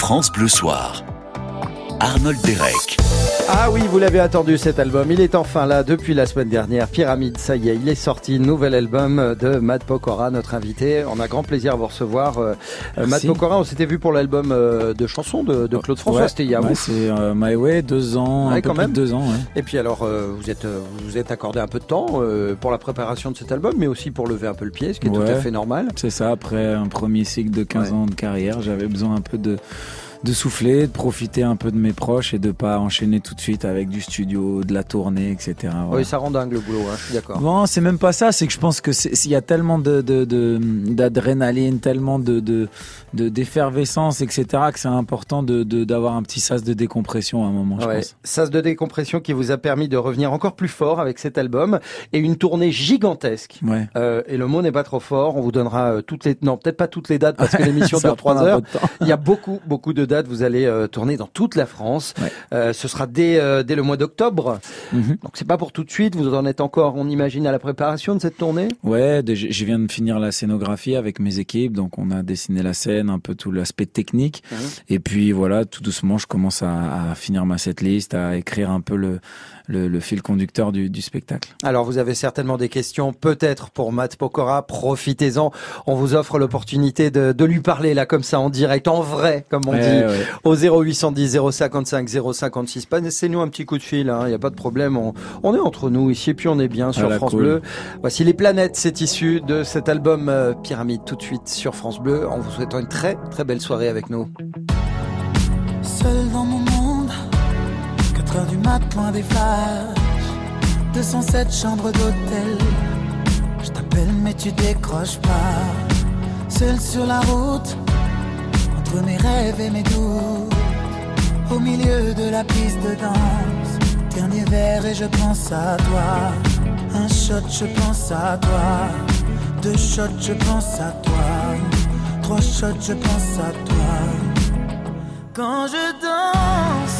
France Bleu Soir. Arnold Derek. Ah oui, vous l'avez attendu cet album. Il est enfin là depuis la semaine dernière. Pyramide, ça y est, il est sorti. Nouvel album de Matt Pokora, notre invité. On a grand plaisir à vous recevoir. Euh, Matt Pokora, on s'était vu pour l'album euh, de chansons de, de Claude François. C'était il y a ouais, C'est euh, My Way, deux ans, un peu plus de deux ans. Et puis alors, vous êtes vous êtes accordé un peu de temps pour la préparation de cet album, mais aussi pour lever un peu le pied, ce qui est tout à fait normal. C'est ça. Après un premier cycle de 15 ans de carrière, j'avais besoin un peu de de souffler, de profiter un peu de mes proches et de pas enchaîner tout de suite avec du studio, de la tournée, etc. Oui, ça rend dingue le boulot, hein, je suis d'accord. Bon, c'est même pas ça, c'est que je pense que s'il y a tellement de d'adrénaline, de, tellement de d'effervescence, etc., que c'est important de d'avoir un petit sas de décompression à un moment, je pense. Sas de décompression qui vous a permis de revenir encore plus fort avec cet album et une tournée gigantesque. Ouais. Euh, et le mot n'est pas trop fort, on vous donnera euh, toutes les non, peut-être pas toutes les dates parce que l'émission dure trois heures. Il y a beaucoup beaucoup de dates. Vous allez euh, tourner dans toute la France. Euh, ce sera dès, euh, dès le mois d'octobre. Mhm. Donc c'est pas pour tout de suite. Vous en êtes encore, on imagine, à la préparation de cette tournée? Ouais, je viens de finir la scénographie avec mes équipes. Donc on a dessiné la scène, un peu tout l'aspect technique. Mhm. Et puis voilà, tout doucement, je commence à, à finir ma setlist, à écrire un peu le le, fil conducteur du, spectacle. Alors vous avez certainement des questions, peut-être pour Matt Pokora, profitez-en. On vous offre l'opportunité de, lui parler là comme ça en direct, en vrai, comme on dit, au 0810 055 056. Passez-nous un petit coup de fil, il hein, n'y a pas de problème. On, est entre nous ici, et puis on est bien sur France Bleu. Voici les planètes, c'est issu de cet album euh, Pyramide tout de suite sur France Bleu. En vous souhaitant une très très belle soirée avec nous. Seul dans mon du mat, loin des flashs. 207 chambres d'hôtel. Je t'appelle, mais tu décroches pas. Seul sur la route, mes rêves et mes doutes. Au milieu de la piste de danse. Dernier verre et je pense à toi. Un shot, je pense à toi. Deux shots, je pense à toi. Trois shots, je pense à toi. Quand je danse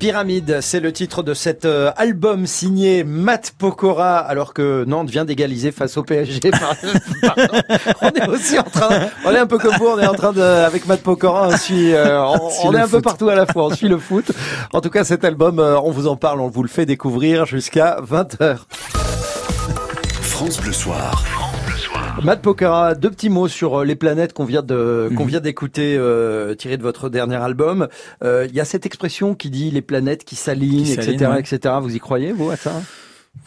Pyramide, c'est le titre de cet euh, album signé Matt Pokora, alors que Nantes vient d'égaliser face au PSG. on est aussi en train, on est un peu comme vous, on est en train de, avec Matt Pokora, on suit, euh, on, est un peu partout à la fois, on suit le foot. En tout cas, cet album, euh, on vous en parle, on vous le fait découvrir jusqu'à 20h. France Bleu Soir. Matt Pokora, deux petits mots sur euh, les planètes qu'on vient de qu'on mhm. vient d'écouter euh, tiré de votre dernier album. Euh, il y a cette expression qui dit les planètes qui s'alignent, etc., etc. Vous y croyez vous à ça?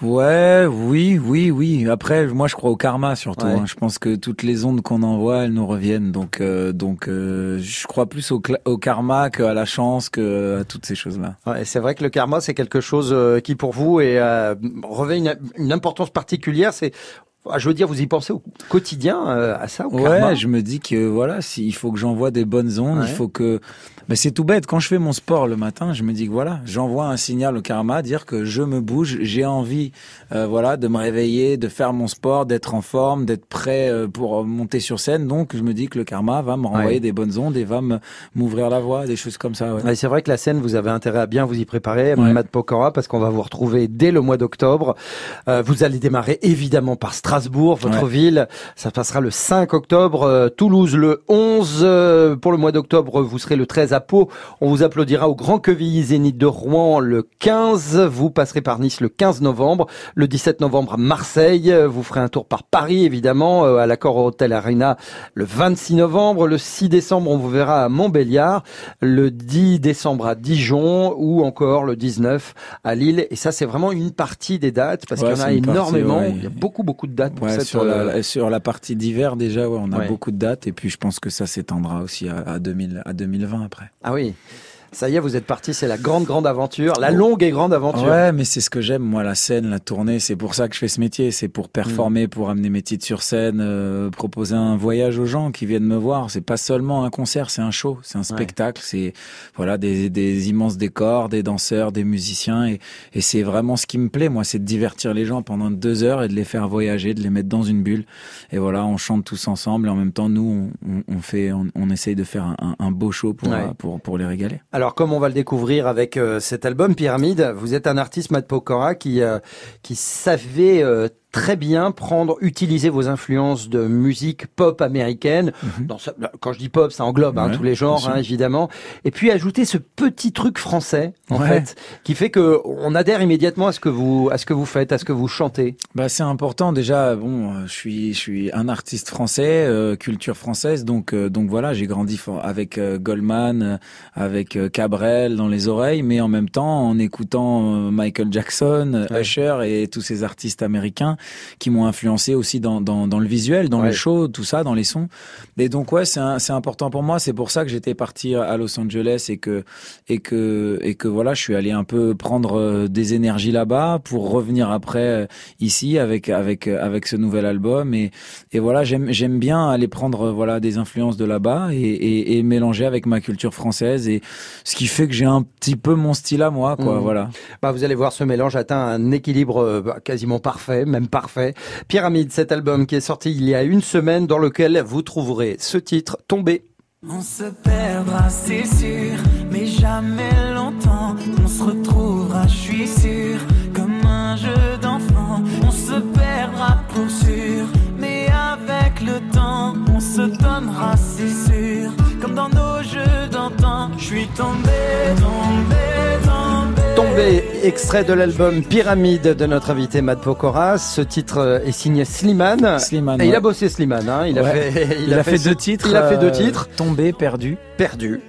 Ouais, oui, oui, oui. Après, moi, je crois au karma surtout. Hein. Je pense que toutes les ondes qu'on envoie, elles nous reviennent. Donc, euh, donc, euh, je crois plus au, au karma qu'à la chance, que à toutes ces choses-là. Ouais, c'est vrai que le karma, c'est quelque chose qui, pour vous, est, revêt une, une importance particulière. C'est je veux dire, vous y pensez au quotidien euh, à ça au Ouais, je me dis que voilà, s'il faut que j'envoie des bonnes ondes, il faut que mais c'est tout bête. Quand je fais mon sport le matin, je me dis que voilà, j'envoie un signal au karma, dire que je me bouge, j'ai envie, euh, voilà, de me réveiller, de faire mon sport, d'être en forme, d'être prêt euh, pour monter sur scène. Donc, je me dis que le karma va me renvoyer des bonnes ondes et va m'ouvrir la voie, des choses comme ça. Ouais. c'est vrai que la scène, vous avez intérêt à bien vous y préparer, Matt Pokora, parce qu'on va vous retrouver dès le mois d'octobre. Euh, vous allez démarrer évidemment par Strasbourg, votre ville. Ça passera le 5 octobre. Euh, Toulouse le 11. pour le mois d'octobre, vous serez le 13 à Pau. On vous applaudira au Grand Quevilly Zénith de Rouen le 15. Vous passerez par Nice le 15 novembre. Le 17 novembre à Marseille. Vous ferez un tour par Paris, évidemment, euh, à l'accord Hotel Arena le 26 novembre. Le 6 décembre, on vous verra à Montbéliard. Le 10 décembre à Dijon ou encore le 19 à Lille. Et ça, c'est vraiment une partie des dates parce qu'il y en a énormément. Il y a beaucoup, beaucoup de dates pour cette... Sur la, euh, sur la partie d'hiver, déjà, on a beaucoup de dates. Et puis, je pense que ça s'étendra aussi à, à, 2000, à 2020 après. Ah oui. Ça y est, vous êtes parti, c'est la grande, grande aventure, la longue et grande aventure. Ouais, mais c'est ce que j'aime, moi, la scène, la tournée, c'est pour ça que je fais ce métier, c'est pour performer, pour amener mes titres sur scène, euh, proposer un voyage aux gens qui viennent me voir. C'est pas seulement un concert, c'est un show, c'est un spectacle, c'est voilà des, des, immenses décors, des danseurs, des musiciens, et, et c'est vraiment ce qui me plaît, moi, c'est de divertir les gens pendant deux heures et de les faire voyager, de les mettre dans une bulle. Et voilà, on chante tous ensemble, et en même temps, nous, on, on fait, on, on, essaye de faire un, un beau show pour, pour, pour les régaler. Alors, comme on va le découvrir avec euh, cet album Pyramide, vous êtes un artiste, Matt Pokora, qui, euh, qui savait euh, très bien prendre, utiliser vos influences de musique pop américaine. Mhm. Dans quand je dis pop, ça englobe hein, tous les genres, hein, évidemment. Et puis ajouter ce petit truc français, en fait, qui fait que on adhère immédiatement à ce que vous, à ce que vous faites, à ce que vous chantez. Bah, c'est important déjà. Bon, euh, je suis, je suis un artiste français, euh, culture française, donc, euh, donc voilà, j'ai grandi avec Goldman, avec Cabrel dans les oreilles, mais en même temps en écoutant Michael Jackson, Usher et tous ces artistes américains qui m'ont influencé aussi dans, dans, dans, le visuel, dans le show, tout ça, dans les sons. Et donc ouais, c'est important pour moi. C'est pour ça que j'étais parti à Los Angeles et que et que et que voilà, je suis allé un peu prendre euh, des énergies là-bas pour revenir après euh, ici avec avec avec ce nouvel album et et voilà, j'aime j'aime bien aller prendre voilà des influences de là-bas et, et, et, mélanger avec ma culture française et ce qui fait que j'ai un petit peu mon style à moi quoi, mmh. voilà. Bah vous allez voir ce mélange atteint un équilibre euh, bah, quasiment parfait, même parfait. Pyramide, cet album qui est sorti il y a une semaine dans lequel vous trouverez ce titre, Tombé. On se perdra, c'est sûr, mais jamais longtemps. On se retrouvera, je suis sûr, comme un jeu d'enfant. On se perdra pour sûr, mais avec le temps, on se donnera, c'est sûr, comme dans nos jeux d'antan. Je suis tombé, extrait de l'album Pyramide de notre invité Matt Pokora. Ce titre est signé Slimane. Slimane. Et il a bossé Slimane. Hein. Il, a fait, il, a, fait, deux titres. Il a fait deux euh, titres. Tombé, perdu. Perdu.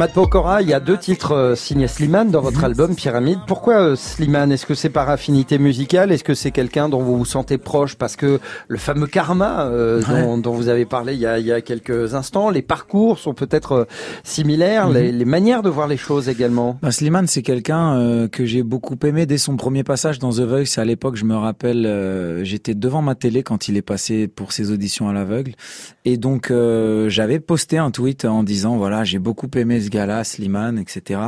Matt Pokora, il y a deux titres euh, signés Slimane dans votre album Pyramide. Pourquoi euh, Slimane? Est-ce que c'est par affinité musicale? Est-ce que c'est quelqu'un dont vous vous sentez proche? Parce que le fameux karma euh, dont, vous avez parlé il y, a, il y a quelques instants, les parcours sont peut-être similaires, mhm. les, manières de voir les choses également. Bah, Slimane, c'est quelqu'un que j'ai beaucoup aimé dès son premier passage dans The Voice. À l'époque, je me rappelle, j'étais devant ma télé quand il est passé pour ses auditions à l'aveugle. Et donc, j'avais posté un tweet en disant, voilà, j'ai beaucoup aimé ce Slimane, etc.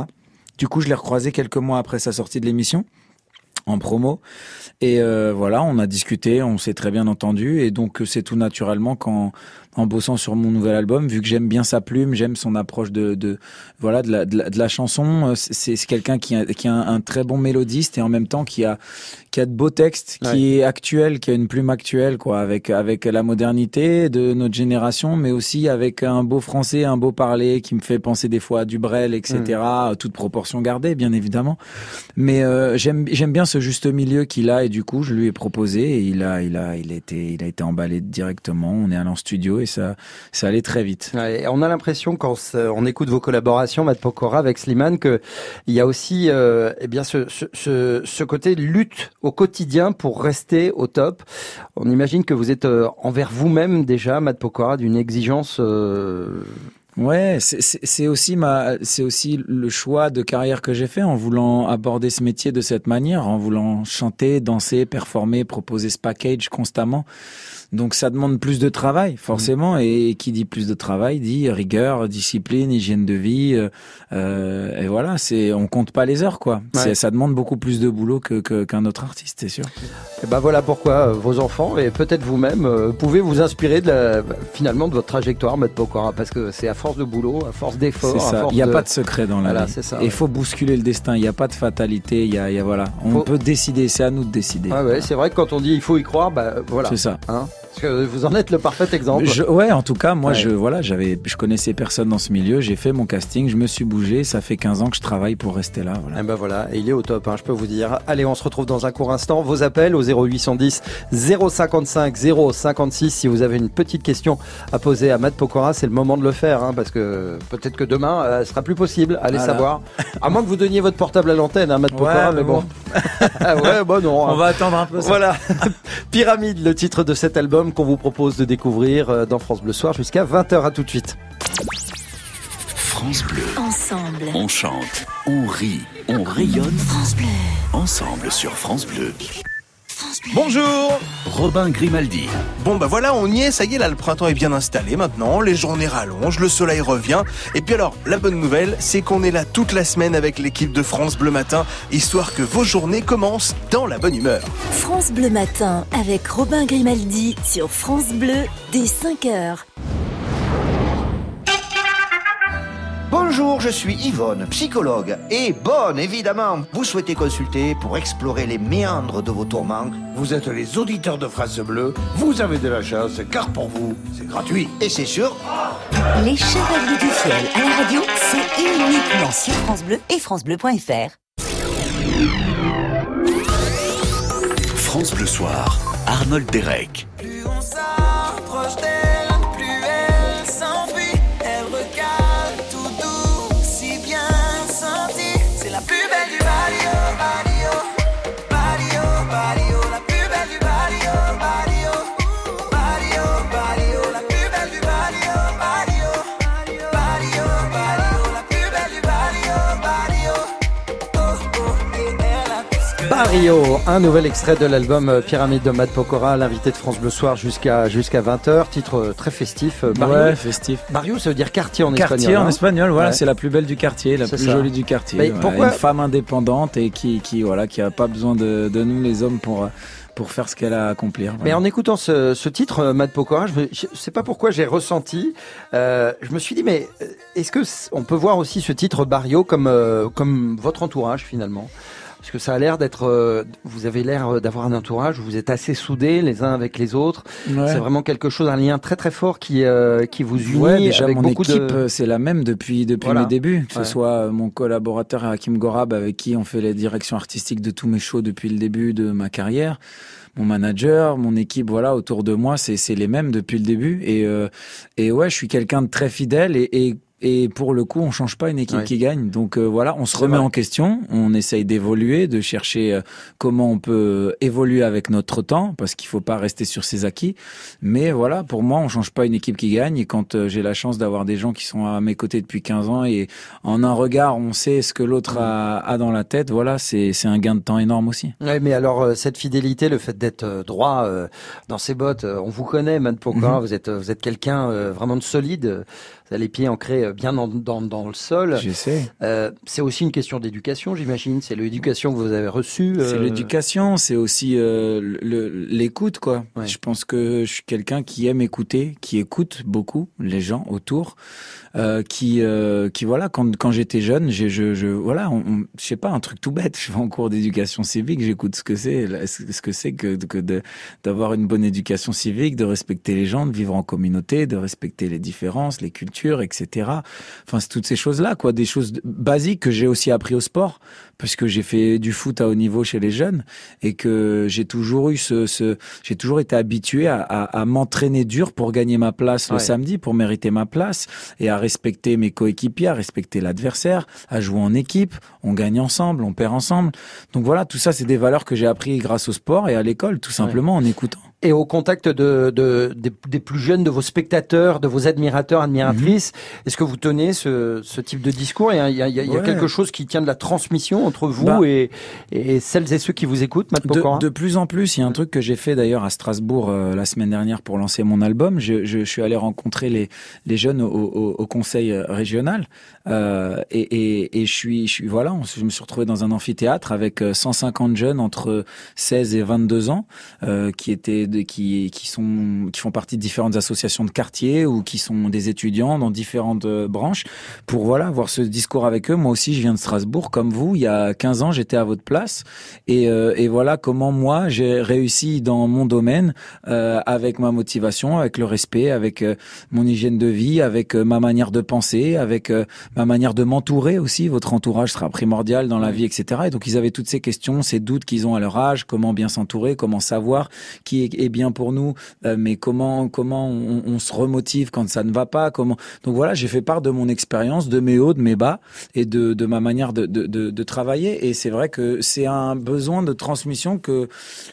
Du coup, je l'ai recroisé quelques mois après sa sortie de l'émission en promo. Et euh, voilà, on a discuté, on s'est très bien entendu. Et donc, c'est tout naturellement quand en bossant sur mon nouvel album, vu que j'aime bien sa plume, j'aime son approche de, de voilà de la, de la, chanson. Euh, c'est quelqu'un qui a, qui a un, très bon mélodiste et en même temps qui a qui a de beaux textes, qui est actuel, qui a une plume actuelle quoi, avec avec la modernité de notre génération, mais aussi avec un beau français, un beau parler qui me fait penser des fois à du Brel, etc. Mm. Toute proportion gardée, bien évidemment. Mais euh, j'aime j'aime bien ce juste milieu qu'il a et du coup je lui ai proposé et il a il a il a été il a été emballé directement. On est allé en studio et ça, ça allait très vite. on a l'impression quand on écoute vos collaborations, Matt Pokora avec Slimane, que il y a aussi, euh, eh bien, ce, ce, ce, côté lutte au quotidien pour rester au top. On imagine que vous êtes euh, envers vous-même déjà, Matt Pokora, d'une exigence. Euh... Ouais, c'est aussi ma, c'est aussi le choix de carrière que j'ai fait en voulant aborder ce métier de cette manière, en voulant chanter, danser, performer, proposer ce package constamment. Donc ça demande plus de travail, forcément. Mm. Et qui dit plus de travail dit rigueur, discipline, hygiène de vie. Euh, euh et voilà, c'est on compte pas les heures, quoi. Ça demande beaucoup plus de boulot que qu'un autre artiste, c'est sûr. Et ben voilà pourquoi euh, vos enfants et peut-être vous-même euh, pouvez vous inspirer de la, finalement de votre trajectoire, Maître Pokora, parce que c'est à force de boulot, à force d'efforts. C'est ça. Il n'y a pas de secret dans la vie. Il faut bousculer le destin. Il n'y a pas de fatalité. Il y a, y a, voilà. On peut décider. C'est à nous de décider. Ah ouais, c'est vrai que quand on dit il faut y croire, bah voilà. C'est ça. Hein vous en êtes le parfait exemple. Je, ouais, en tout cas, moi, je voilà, j'avais, je connaissais personne dans ce milieu. J'ai fait mon casting, je me suis bougé. Ça fait 15 ans que je travaille pour rester là. Voilà. Et eh ben voilà, et il est au top. Hein, je peux vous dire. Allez, on se retrouve dans un court instant. Vos appels au 0810 055 056. Si vous avez une petite question à poser à Matt Pokora, c'est le moment de le faire, hein, parce que peut-être que demain, euh, ce sera plus possible. Allez savoir. À moins que vous donniez votre portable à l'antenne, hein, Matt Pokora, mais, bon. Ah ouais, bon non. On va attendre un peu. Ça. Voilà. Pyramide, le titre de cet album qu'on vous propose de découvrir euh, dans France Bleu Soir jusqu'à 20h. À tout de suite. France Bleu. Ensemble. On chante, on rit, on rayonne. France Bleu. Ensemble sur France Bleu. Bonjour Robin Grimaldi. Bon bah voilà, on y est, ça y est, là le printemps est bien installé maintenant, les journées rallongent, le soleil revient. Et puis alors, la bonne nouvelle, c'est qu'on est là toute la semaine avec l'équipe de France Bleu Matin, histoire que vos journées commencent dans la bonne humeur. France Bleu Matin avec Robin Grimaldi sur France Bleu dès 5h. Bonjour, je suis Yvonne, psychologue. Et bonne, évidemment, vous souhaitez consulter pour explorer les méandres de vos tourments. Vous êtes les auditeurs de France Bleu, vous avez de la chance, car pour vous, c'est gratuit. Et c'est sûr. Les Chevaliers du Ciel à la radio, c'est uniquement sur France Bleu et FranceBleu.fr. France Bleu Soir, Arnold Derek. Rio, un nouvel extrait de l'album euh, Pyramide de Matt Pokora, l'invité de France Bleu Soir jusqu'à jusqu'à 20h, titre euh, très festif. Euh, ouais, festif. Barrio, ça veut dire quartier en espagnol. Quartier en hein. espagnol, voilà, c'est la plus belle du quartier, la plus jolie du quartier. pourquoi... Une femme indépendante et qui qui voilà, qui a pas besoin de, de nous les hommes pour pour faire ce qu'elle a à accomplir. Mais en écoutant ce, ce titre, Matt Pokora, je, ne sais pas pourquoi j'ai ressenti, euh, je me suis dit, mais est-ce que on peut voir aussi ce titre Barrio comme comme votre entourage finalement? Parce que ça a l'air d'être, euh, vous avez l'air d'avoir un entourage où vous êtes assez soudés les uns avec les autres. C'est vraiment quelque chose, un lien très très fort qui euh, qui vous unit. Ouais, déjà avec mon beaucoup équipe, de... c'est la même depuis depuis mes débuts. Que ce soit mon collaborateur Hakim Gorab avec qui on fait les directions artistiques de tous mes shows depuis le début de ma carrière mon manager, mon équipe, voilà, autour de moi, c'est c'est les mêmes depuis le début. Et euh, et ouais, je suis quelqu'un de très fidèle et, et et pour le coup, on change pas une équipe qui gagne. Donc voilà, on se remet en question, on essaye d'évoluer, de chercher comment on peut évoluer avec notre temps, parce qu'il faut pas rester sur ses acquis. Mais voilà, pour moi, on change pas une équipe qui gagne. Et quand j'ai la chance d'avoir des gens qui sont à mes côtés depuis 15 ans et en un regard, on sait ce que l'autre a, a, dans la tête, voilà, c'est un gain de temps énorme aussi. Ouais, mais alors cette fidélité, le fait d'être droit dans ses bottes, on vous connaît, Matt Poker, mhm. vous êtes vous êtes quelqu'un vraiment de solide les pieds ancrés euh, bien dans, dans, dans le sol. J'essaie. Euh, c'est aussi une question d'éducation, j'imagine. C'est l'éducation que vous avez reçue. C'est euh, l'éducation, c'est aussi euh, l'écoute, quoi. Je pense que je suis quelqu'un qui aime écouter, qui écoute beaucoup les gens autour, qui, qui voilà, quand, quand j'étais jeune, je, je, je voilà, on, je sais pas, un truc tout bête. Je vais en cours d'éducation civique, j'écoute ce que c'est, ce que c'est que, que d'avoir une bonne éducation civique, de respecter les gens, de vivre en communauté, de respecter les différences, les cultures etc. Enfin, c'est toutes ces choses-là, quoi, des choses basiques que j'ai aussi appris au sport, parce que j'ai fait du foot à haut niveau chez les jeunes et que j'ai toujours eu ce, ce j'ai toujours été habitué à, à, m'entraîner dur pour gagner ma place le samedi, pour mériter ma place et à respecter mes coéquipiers, à respecter l'adversaire, à jouer en équipe. On gagne ensemble, on perd ensemble. Donc voilà, tout ça, c'est des valeurs que j'ai appris grâce au sport et à l'école, tout simplement en écoutant et au contact de, de des, plus jeunes de vos spectateurs, de vos admirateurs, admiratrices. Mhm. Est-ce que vous tenez ce, ce, type de discours? Il y a, il y a, il y a quelque chose qui tient de la transmission entre vous bah. et, et, celles et ceux qui vous écoutent, Matt de, de, plus en plus, il y a un truc que j'ai fait d'ailleurs à Strasbourg euh, la semaine dernière pour lancer mon album. Je, je, je suis allé rencontrer les, les jeunes au, au, au conseil régional euh, et, et, et, je suis, je suis voilà, je me suis retrouvé dans un amphithéâtre avec 150 euh, jeunes entre 16 et 22 ans euh, qui étaient qui, qui, sont, qui font partie de différentes associations de quartier ou qui sont des étudiants dans différentes euh, branches pour voilà avoir ce discours avec eux. Moi aussi, je viens de Strasbourg, comme vous. Il y a 15 ans, j'étais à votre place. Et, euh, et voilà comment moi, j'ai réussi dans mon domaine euh, avec ma motivation, avec le respect, avec mon hygiène de vie, avec ma manière de penser, avec ma manière de m'entourer aussi. Votre entourage sera primordial dans la vie, etc. Et donc, ils avaient toutes ces questions, ces doutes qu'ils ont à leur âge, comment bien s'entourer, comment savoir qui est bien pour nous, euh, mais comment comment on, se remotive quand ça ne va pas, comment. Donc voilà, j'ai fait part de mon expérience, de mes hauts, de mes bas, et de, de ma manière de, de, de, de travailler. Et c'est vrai que c'est un besoin de transmission que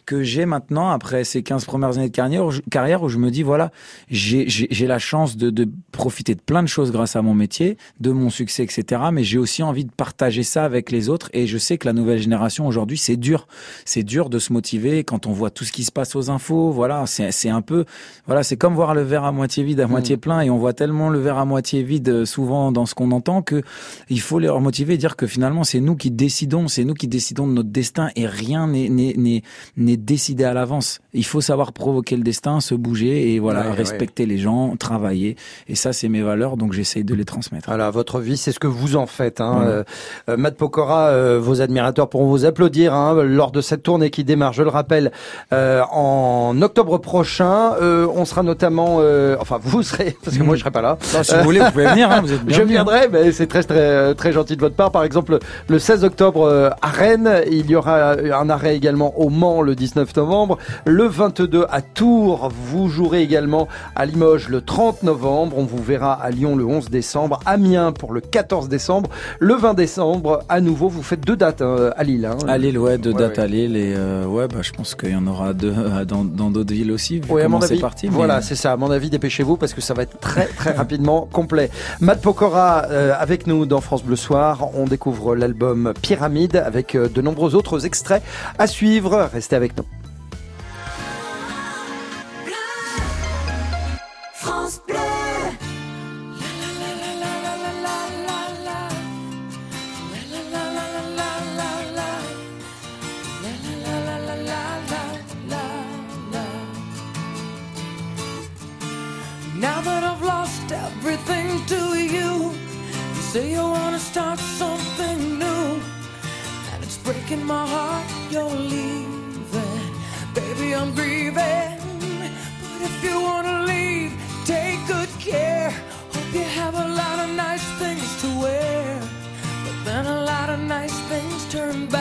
que j'ai maintenant après ces 15 premières années de carrière, où je, carrière où je me dis voilà, j'ai j'ai la chance de, de profiter de plein de choses grâce à mon métier, de mon succès, etc. Mais j'ai aussi envie de partager ça avec les autres. Et je sais que la nouvelle génération aujourd'hui, c'est dur, c'est dur de se motiver quand on voit tout ce qui se passe aux infos voilà, c'est un peu, voilà, c'est comme voir le verre à moitié vide, à mm. moitié plein, et on voit tellement le verre à moitié vide euh, souvent dans ce qu'on entend que il faut les remotiver et dire que finalement c'est nous qui décidons, c'est nous qui décidons de notre destin et rien n'est décidé à l'avance. Il faut savoir provoquer le destin, se bouger et voilà, respecter les gens, travailler. Et ça, c'est mes valeurs, donc j'essaye de les transmettre. Voilà, votre vie, c'est ce que vous en faites. Hein. Euh, euh, Matt Pokora, vos admirateurs pourront vous applaudir hein, lors de cette tournée qui démarre, je le rappelle, en octobre prochain. Euh, on sera notamment, euh, enfin vous serez, parce que moi je serai pas là. si vous voulez, vous pouvez venir. Hein, vous êtes je viendrai, mais c'est très très très gentil de votre part. Par exemple, le 16 octobre euh, à Rennes, il y aura un arrêt également au Mans le 19 novembre. Le 22 à Tours, vous jouerez également à Limoges le 30 novembre. On vous verra à Lyon le 11 décembre, Amiens pour le 14 décembre, le 20 décembre. À nouveau, vous faites deux dates hein, à Lille. Hein. À Lille, ouais, deux dates à Lille et ouais, bah, je pense qu'il y en aura deux dans, d'autres villes aussi. Vu comment c'est parti. Voilà, c'est ça. À mon avis, dépêchez-vous parce que ça va être très très rapidement complet. Matt Pokora euh, avec nous dans France Bleu Soir. On découvre l'album Pyramide avec euh, de nombreux autres extraits à suivre. Restez avec nous. Say you wanna start something new, and it's breaking my heart you're leaving. Baby, I'm grieving. But if you wanna leave, take good care. Hope you have a lot of nice things to wear. But then a lot of nice things turn bad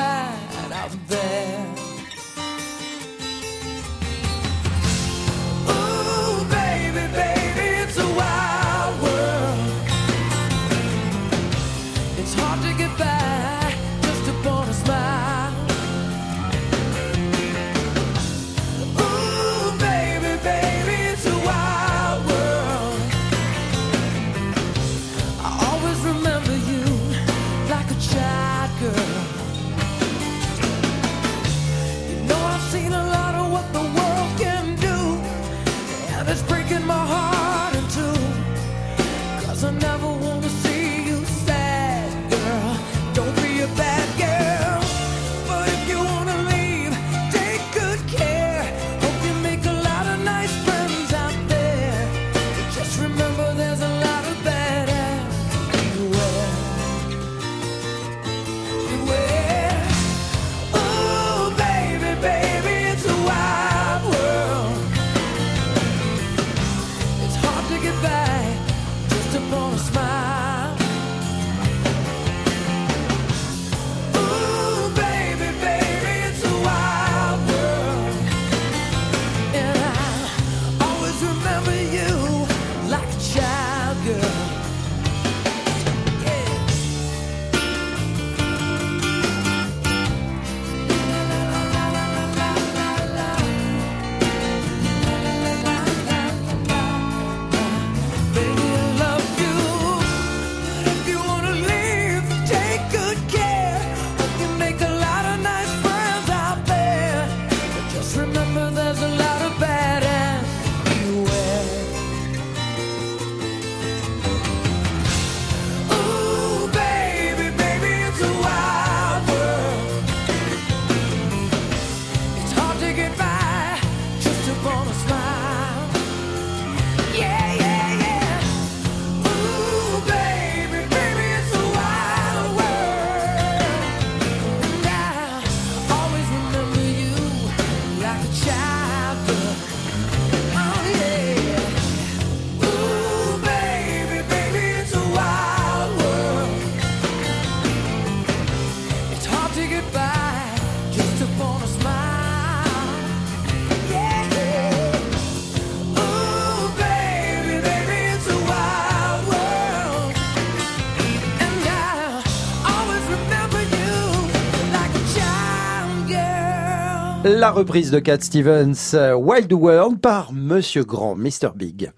La reprise de Cat Stevens, euh, Wild World par Monsieur Grand, Mr. Big.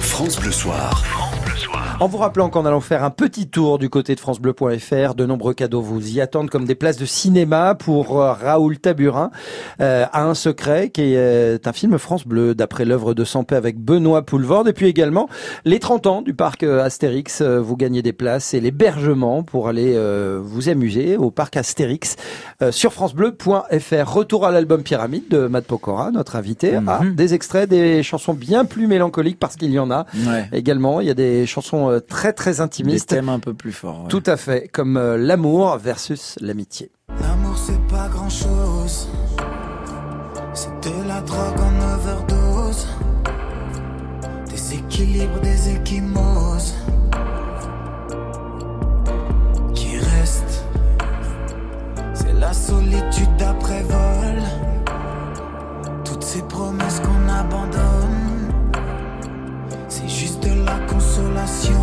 France Bleu Soir. En vous rappelant qu'en allant faire un petit tour du côté de francebleu.fr, de nombreux cadeaux vous y attendent comme des places de cinéma pour euh, Raoul Taburin euh, à un secret qui est un film France Bleu d'après l'œuvre de Sampé avec Benoît Poulvorde et puis également les 30 ans du parc euh, Astérix, vous gagnez des places et l'hébergement pour aller vous amuser au parc Astérix sur francebleu.fr. Retour à l'album Pyramide de Matt Pokora, notre invité, à des extraits des chansons bien plus mélancoliques parce qu'il y en a Ouais. également, il y a des chansons euh, très très Des intimistes. thèmes un peu plus forts. ouais. Tout à fait, comme euh, l'amour versus l'amitié. L'amour c'est pas grand chose. C'est de la drogue en overdose. Des équilibres, des échymoses. Qui restent. C'est la solitude d'après vol. Toutes ces promesses qu'on abandonne. La consolation.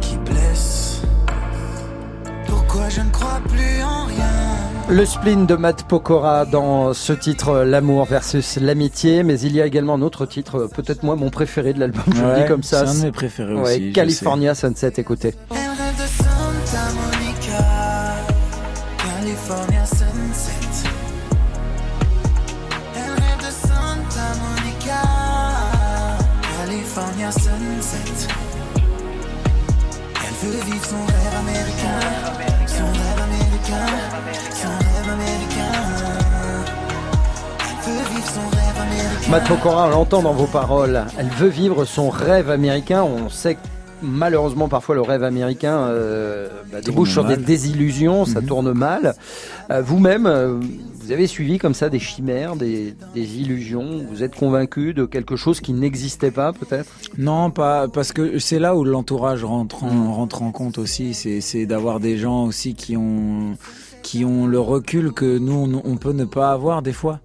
Qui blesse. Pourquoi je ne crois plus en rien? Le spleen de Matt Pokora dans ce titre L'amour versus l'amitié, mais il y a également un autre titre, peut-être moi mon préféré de l'album, je le dis comme ça. C'est un de mes préférés Ouais, aussi. je California Sunset, écoutez. Elle rêve de Santa Monica, California vivre son rêve américain, son rêve américain, son rêve américain. Matt Pokora, on l'entend dans vos paroles, elle veut vivre son rêve américain. On sait malheureusement parfois le rêve américain euh, bah, débouche sur des désillusions, ça Mhm. tourne mal. Euh, Vous-même, euh, vous avez suivi comme ça des chimères, des, des illusions. Vous êtes convaincu de quelque chose qui n'existait pas peut-être? Non, pas parce que c'est là où l'entourage rentre en, Mm. rentre en compte aussi. C'est c'est d'avoir des gens aussi qui ont qui ont le recul que nous on, on peut ne pas avoir des fois.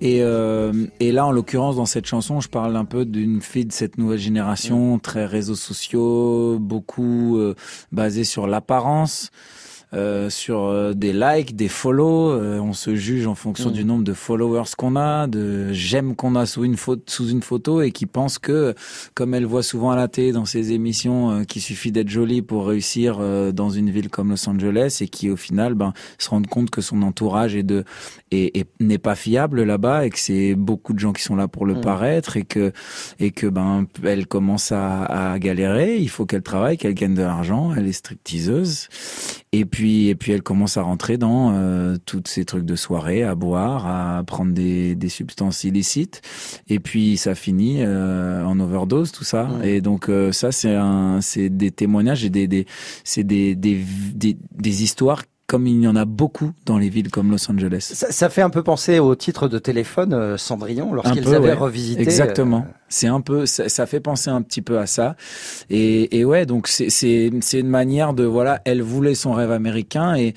Et, euh, et là, en l'occurrence, dans cette chanson, je parle un peu d'une fille de cette nouvelle génération, très réseaux sociaux, beaucoup euh, basée sur l'apparence. Euh, sur euh, des likes, des follow. on se juge en fonction mm. du nombre de followers qu'on a, de j'aime qu'on a sous une photo, sous une photo, et qui pense que, comme elle voit souvent à la télé dans ses émissions, qu'il suffit d'être jolie pour réussir dans une ville comme Los Angeles, et qui au final, ben, se rende compte que son entourage est de et, n'est pas fiable là-bas, et que c'est beaucoup de gens qui sont là pour le mm. paraître, et que et que ben elle commence à, à galérer. Il faut qu'elle travaille, qu'elle gagne de l'argent. Elle est stripteaseuse. Et puis, et puis elle commence à rentrer dans euh, toutes ces trucs de soirée, à boire, à prendre des, des substances illicites. Et puis ça finit euh, en overdose, tout ça. Et donc euh, ça, c'est un, c'est des témoignages et des, des c'est des, des, des, des histoires comme il y en a beaucoup dans les villes comme Los Angeles. Ça, ça fait un peu penser au titre de téléphone euh, Cendrillon lorsqu'ils avaient revisité. Exactement. Euh, c'est un peu, ça, ça, fait penser un petit peu à ça. Et, et ouais, donc c'est une manière de voilà, elle voulait son rêve américain et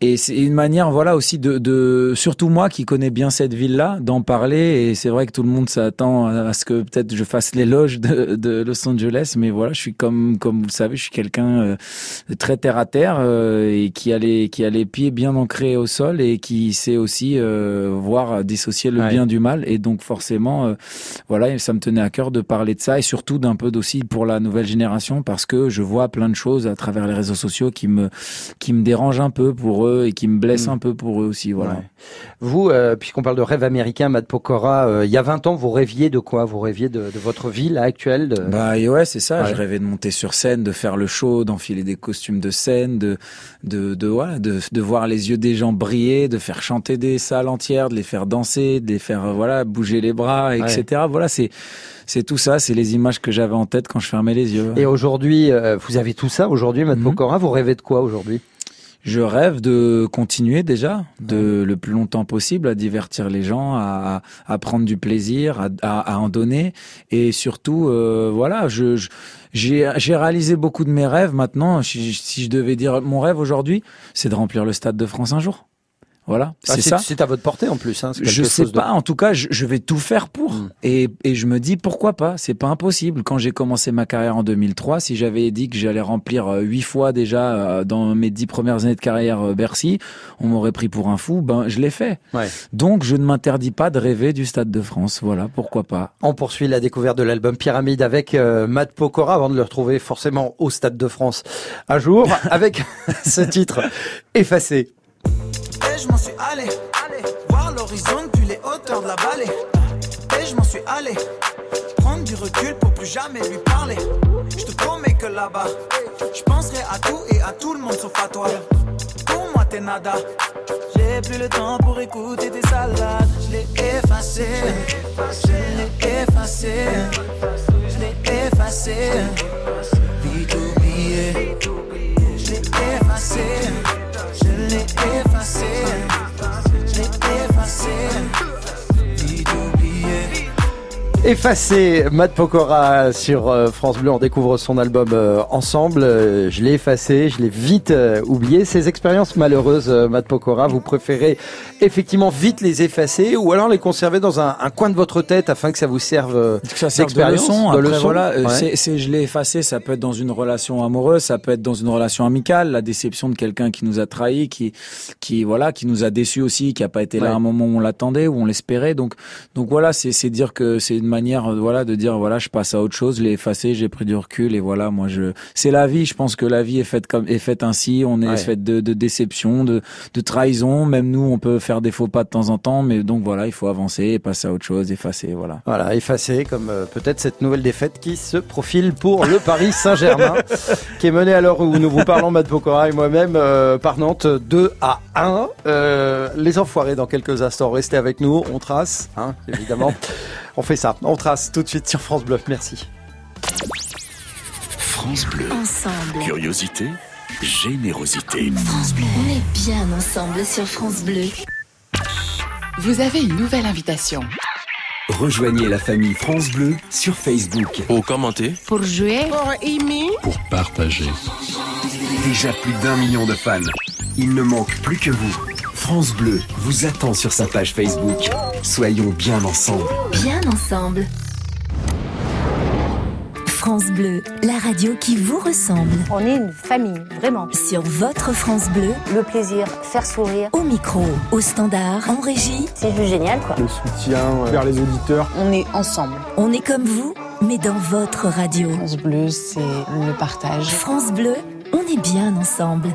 et c'est une manière, voilà, aussi de, de, surtout moi qui connais bien cette ville-là, d'en parler. Et c'est vrai que tout le monde s'attend à ce que peut-être je fasse l'éloge de, de, Los Angeles, mais voilà, je suis comme, comme vous le savez, je suis quelqu'un euh, de très terre à terre euh, et qui a les, qui a les pieds bien ancrés au sol et qui sait aussi euh, voir dissocier le bien du mal. Et donc forcément, voilà, ça me tenait à cœur de parler de ça et surtout d'un peu d'aussi pour la nouvelle génération parce que je vois plein de choses à travers les réseaux sociaux qui me, qui me dérangent un peu pour eux et qui me blesse mm. un peu pour eux aussi. Voilà. Vous, euh, puisqu'on parle de rêve américain, Matt Pokora, euh, il y a 20 ans, vous rêviez de quoi? Vous rêviez de, de, votre vie là, actuelle de... Bah ouais, c'est ça. Je rêvais de monter sur scène, de faire le show, d'enfiler des costumes de scène, de de de, voilà, de de voir les yeux des gens briller, de faire chanter des salles entières, de les faire danser, de les faire euh, voilà bouger les bras, etc. Voilà, c'est c'est tout ça, c'est les images que j'avais en tête quand je fermais les yeux. Et aujourd'hui, vous avez tout ça aujourd'hui, Matt mhm. Pokora? Vous rêvez de quoi aujourd'hui? Je rêve de continuer déjà, de le plus longtemps possible, à divertir les gens, à, à prendre du plaisir, à, à, en donner, et surtout, euh, voilà, je, j'ai réalisé beaucoup de mes rêves. Maintenant, si, si je devais dire mon rêve aujourd'hui, c'est de remplir le stade de France un jour. Voilà, ah, c'est ça. C'est à votre portée en plus. Hein, je sais pas. En tout cas, je, vais tout faire pour. Hmm. Et, et je me dis pourquoi pas? C'est pas impossible. Quand j'ai commencé ma carrière en 2003, si j'avais dit que j'allais remplir euh, huit fois déjà euh, dans mes dix premières années de carrière euh, Bercy, on m'aurait pris pour un fou. Ben, je l'ai fait. Ouais. Donc, je ne m'interdis pas de rêver du Stade de France. Voilà, pourquoi pas? On poursuit la découverte de l'album Pyramide avec Matt Pokora avant de le retrouver forcément au Stade de France un jour avec ce titre effacé je m'en suis allé. Voir l'horizon depuis les hauteurs de la vallée. Et je m'en suis allé. Prendre du recul pour plus jamais lui parler. Je te promets que là-bas, je penserai à tout et à tout le monde sauf à toi. Pour moi, t'es nada. J'ai plus le temps pour écouter tes salades. Je l'ai effacé. Je l'ai effacé. Je l'ai effacé. Vite oublié. Je l'ai effacé. Je l'ai effacé. Effacé, Matt Pokora sur euh, France Bleu, on découvre son album euh, ensemble. Euh, je l'ai effacé, je l'ai vite oublié. Ces expériences malheureuses, Matt Pokora, vous préférez effectivement vite les effacer ou alors les conserver dans un, coin de votre tête afin que ça vous serve d'expérience, de leçon. Voilà, c'est, je l'ai effacé, ça peut être dans une relation amoureuse, ça peut être dans une relation amicale, la déception de quelqu'un qui nous a trahi, qui, qui voilà, qui nous a déçus aussi, qui a pas été là à un moment où on l'attendait, où on l'espérait. Donc, donc voilà, c'est, c'est dire que c'est une manière euh, voilà de dire voilà je passe à autre chose, l'ai effacé, j'ai pris du recul et voilà moi je c'est la vie. Je pense que la vie est faite comme est faite ainsi. On est faite de, de déception, de, de trahison. Même nous on peut faire des faux pas de temps en temps, mais donc voilà il faut avancer et passer à autre chose, effacer voilà. Voilà effacer comme euh, peut-être cette nouvelle défaite qui se profile pour le Paris Saint-Germain qui est mené à l'heure où nous vous parlons Matt Pokora et moi-même euh, par Nantes 2 à 1. les enfoirés dans quelques instants. Restez avec nous, on trace hein, évidemment. On fait ça. On trace tout de suite sur France Bleu. Merci. France Bleu. Ensemble. Curiosité, générosité. France Bleu. On est bien ensemble sur France Bleu. Vous avez une nouvelle invitation. Rejoignez la famille France Bleu sur Facebook. Pour commenter. Pour jouer. Pour aimer. Pour partager. Déjà plus d'un million de fans. Il ne manque plus que vous. France Bleu vous attend sur sa page Facebook. Soyons bien ensemble. Bien ensemble. France Bleu, la radio qui vous ressemble. On est une famille, vraiment. Sur votre France Bleu, le plaisir, faire sourire. Au micro, au standard, en régie. C'est juste génial, quoi. Le soutien vers les auditeurs. On est ensemble. On est comme vous, mais dans votre radio. France Bleu, c'est le partage. France Bleu, on est bien ensemble.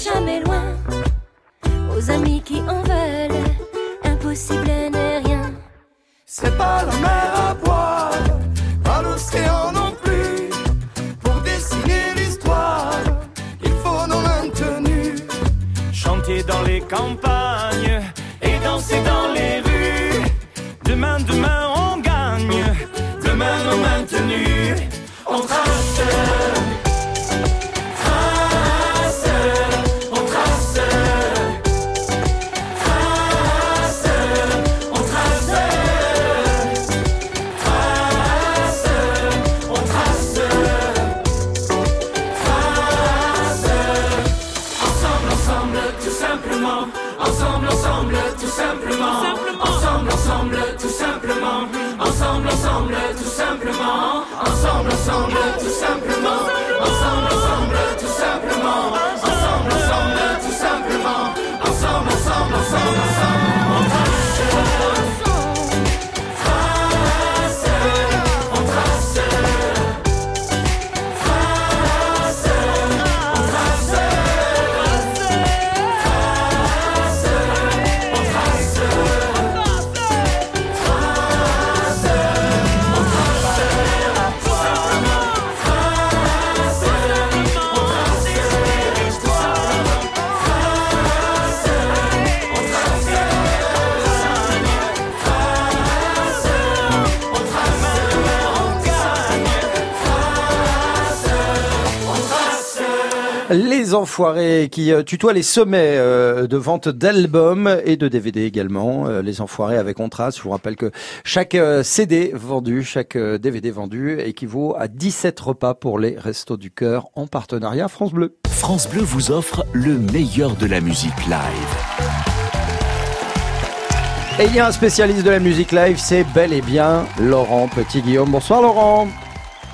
Jamais loin. Aux amis qui en veulent, impossible n'est rien. C'est pas la mer à boire, pas l'océan non plus. Pour dessiner l'histoire, il faut nos maintenus. Chanter dans les campagnes Ensemble, ensemble, tout simplement. Les enfoirés qui euh, tutoient les sommets euh, de vente d'albums et de DVD également. Euh, les enfoirés avec Contraste. Je vous rappelle que chaque CD vendu, chaque DVD vendu équivaut à 17 repas pour les Restos du Cœur en partenariat France Bleu. France Bleu vous offre le meilleur de la musique live. Et il y a un spécialiste de la musique live, c'est bel et bien Laurent Petit-Guillaume. Bonsoir Laurent.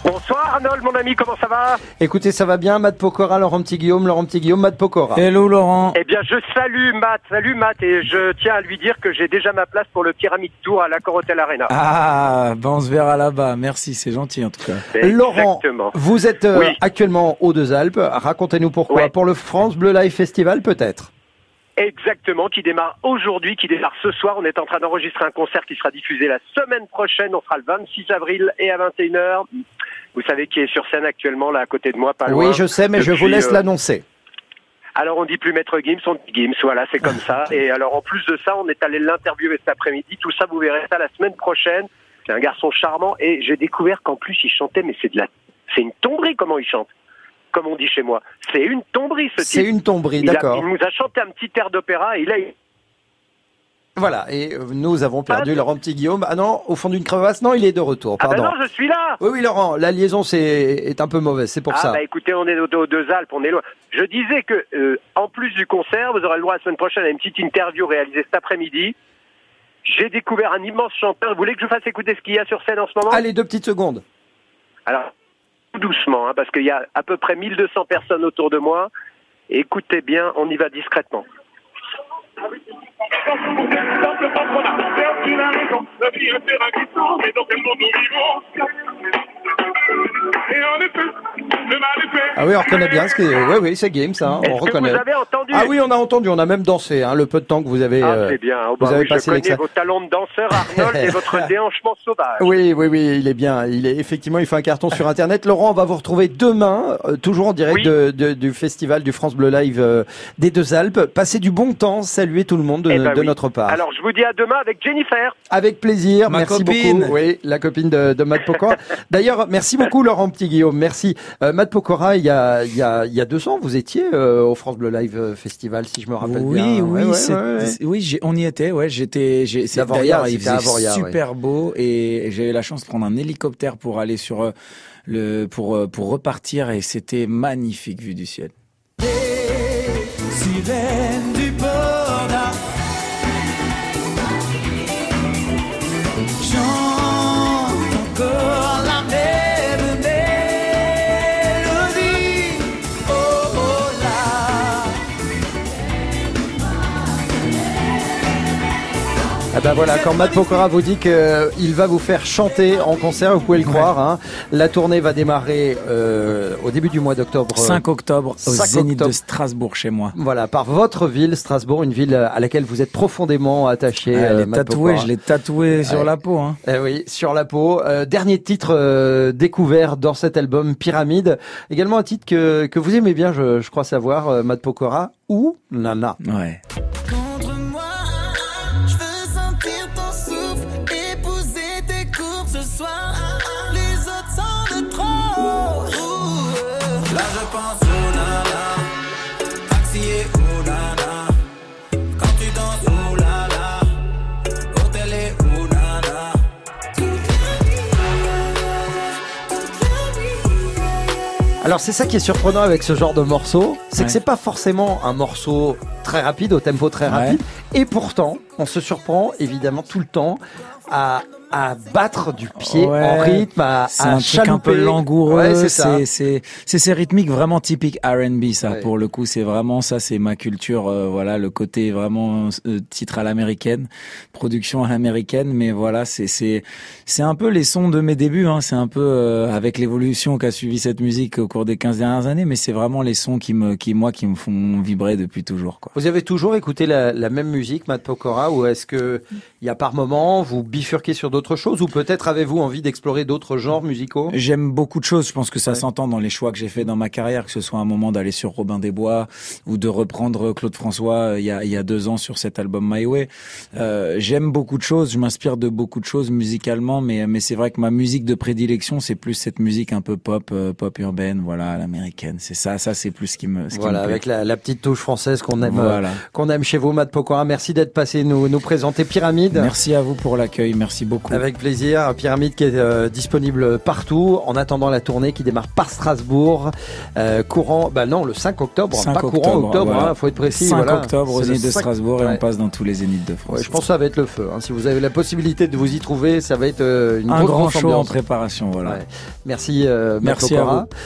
Bonsoir Arnold, mon ami, comment ça va Écoutez, ça va bien, Matt Pokora, Laurent Petit-Guillaume, Laurent Petit-Guillaume, Matt Pokora. Hello Laurent. Eh bien, je salue Matt, salut Matt, et je tiens à lui dire que j'ai déjà ma place pour le Pyramid Tour à l'Accor Hotel Arena. Ah, ben on se verra là-bas. Merci, c'est gentil en tout cas. Laurent, Exactement. vous êtes euh, Oui. actuellement aux Deux Alpes. Racontez-nous pourquoi. Ouais. Pour le France Bleu Live Festival, peut-être. Exactement, qui démarre aujourd'hui, qui démarre ce soir. On est en train d'enregistrer un concert qui sera diffusé la semaine prochaine. On sera le 26 avril et à 21h. Vous savez qui est sur scène actuellement, là, à côté de moi, pas loin. Oui, je sais, mais je vous laisse euh, l'annoncer. Alors on dit plus Maître Gims, on dit Gims, voilà, c'est comme ça. Et alors en plus de ça, on est allé l'interviewer cet après-midi. Tout ça, vous verrez ça la semaine prochaine. C'est un garçon charmant et j'ai découvert qu'en plus il chantait, mais c'est de la, c'est une tomberie comment il chante, comme on dit chez moi. C'est une tomberie ce type. C'est une tomberie, Il d'accord. Il nous a chanté un petit air d'opéra et il a Voilà, et euh, nous avons perdu Laurent Petit-Guillaume. Ah non, au fond d'une crevasse, non, il est de retour, Ah ben pardon. non, je suis là Oui, oui, Laurent, la liaison c'est est un peu mauvaise, c'est pour ah ça. bah écoutez, on est aux, deux Alpes, on est loin. Je disais que euh, en plus du concert, vous aurez le droit la semaine prochaine à une petite interview réalisée cet après-midi. J'ai découvert un immense chanteur. Vous voulez que je vous fasse écouter ce qu'il y a sur scène en ce moment? Allez, deux petites secondes. Alors, tout doucement, hein, parce qu'il y a à peu près 1200 personnes autour de moi. Écoutez bien, on y va discrètement. Simple patronat, c'est une raison. La vie est un terrain glissant, mais dans quel monde nous vivons Et en effet, le mal est fait. Ah oui, on reconnaît bien ce que. Oui, oui, c'est game, ça. hein, on reconnaît. vous avez entendu Ah oui, on a entendu, on a même dansé. Hein, le peu de temps que vous avez. Ah, euh, c'est bien. Oh, bah vous avez oui, je passé connais vos talents de danseur, Arnold, et votre déhanchement sauvage. Oui, oui, oui, il est bien. Il est effectivement, il fait un carton sur Internet. Laurent, on va vous retrouver demain, euh, toujours en direct Oui. de, de- du festival du France Bleu Live euh, des Deux Alpes. Passez du bon temps, saluez tout le monde de, Eh ben de oui. notre part. Alors, je vous dis à demain avec Jennifer. Avec plaisir, Ma merci copine. beaucoup. Oui, la copine de, de Matt Pokora. D'ailleurs, merci beaucoup Laurent Petit Guillaume. Merci. Euh, Matt Pokora, il y a il y a il y a deux ans, vous étiez euh, au France Bleu Live euh, Festival, si je me rappelle oui, bien. oui, Ouais, ouais, c'est- ouais, ouais. c'est- oui, on y était. Ouais, j'étais. D'ailleurs, il faisait super beau et j'ai eu la chance de prendre un hélicoptère pour aller sur euh, le pour euh, pour repartir et c'était magnifique vue du ciel. Sirène Ah ben voilà, quand Matt Pokora vous dit qu'il va vous faire chanter en concert, vous pouvez le croire. Hein. La tournée va démarrer euh, au début du mois d'octobre. 5 octobre au 5 Zénith octobre. de Strasbourg chez moi. Voilà, par votre ville, Strasbourg, une ville à laquelle vous êtes profondément attaché. Ah, elle euh, est Matt tatouée, Pokora. je l'ai tatoué sur Ouais. la peau. Hein. Eh oui, sur la peau. Euh, dernier titre euh, découvert dans cet album, Pyramide. Également un titre que, que vous aimez bien, je, je crois savoir, euh, Matt Pokora, ou Nana. Ouais. Alors c'est ça qui est surprenant avec ce genre de morceau, c'est que c'est pas forcément un morceau très rapide, au tempo très Ouais. rapide, et pourtant on se surprend évidemment tout le temps à, à battre du pied Ouais. en rythme, à, C'est un truc un peu langoureux. Ouais, c'est ça. c'est c'est c'est ces rythmiques vraiment typiques R&B ça. Ouais. Pour le coup, c'est vraiment ça. C'est ma culture. euh, voilà, le côté vraiment euh, titre à l'américaine, production à l'américaine. Mais voilà, c'est c'est c'est un peu les sons de mes débuts. Hein. C'est un peu euh, avec l'évolution qu'a suivi cette musique au cours des 15 dernières années. Mais c'est vraiment les sons qui me qui moi qui me font vibrer depuis toujours. Quoi. Vous avez toujours écouté la, la même musique, Matt Pokora, ou est-ce que il y a par moment vous bifurquez sur d'autres choses, ou peut-être avez-vous envie d'explorer d'autres genres musicaux? J'aime beaucoup de choses. Je pense que ça s'entend dans les choix que j'ai fait dans ma carrière, que ce soit un moment d'aller sur Robin des Bois ou de reprendre Claude François euh, il y a, il y a deux ans sur cet album My Way. Euh, J'aime beaucoup de choses. Je m'inspire de beaucoup de choses musicalement, mais mais c'est vrai que ma musique de prédilection, c'est plus cette musique un peu pop, euh, pop urbaine, voilà, l'américaine. C'est ça, ça c'est plus ce qui me. Ce qui Voilà, me plaît. avec la, la petite touche française qu'on aime, euh, qu'on aime chez vous, Matt Pokora. Merci d'être passé nous, nous présenter Pyramide. Merci à vous pour l'accueil. Merci beaucoup. Avec plaisir. Pyramide qui est euh, disponible partout en attendant la tournée qui démarre par Strasbourg. Euh, courant, bah non, le 5 octobre, 5 pas courant octobre, voilà. hein, faut être précis. 5 voilà. octobre au C'est le Zénith de 5 Strasbourg et Ouais. on passe dans tous les Zéniths de France. Ouais, je pense que ça va être le feu. hein. Si vous avez la possibilité de vous y trouver, ça va être euh, une un grosse, grand grosse show en préparation, voilà. Ouais. Merci, euh, Merci à Pokora. vous.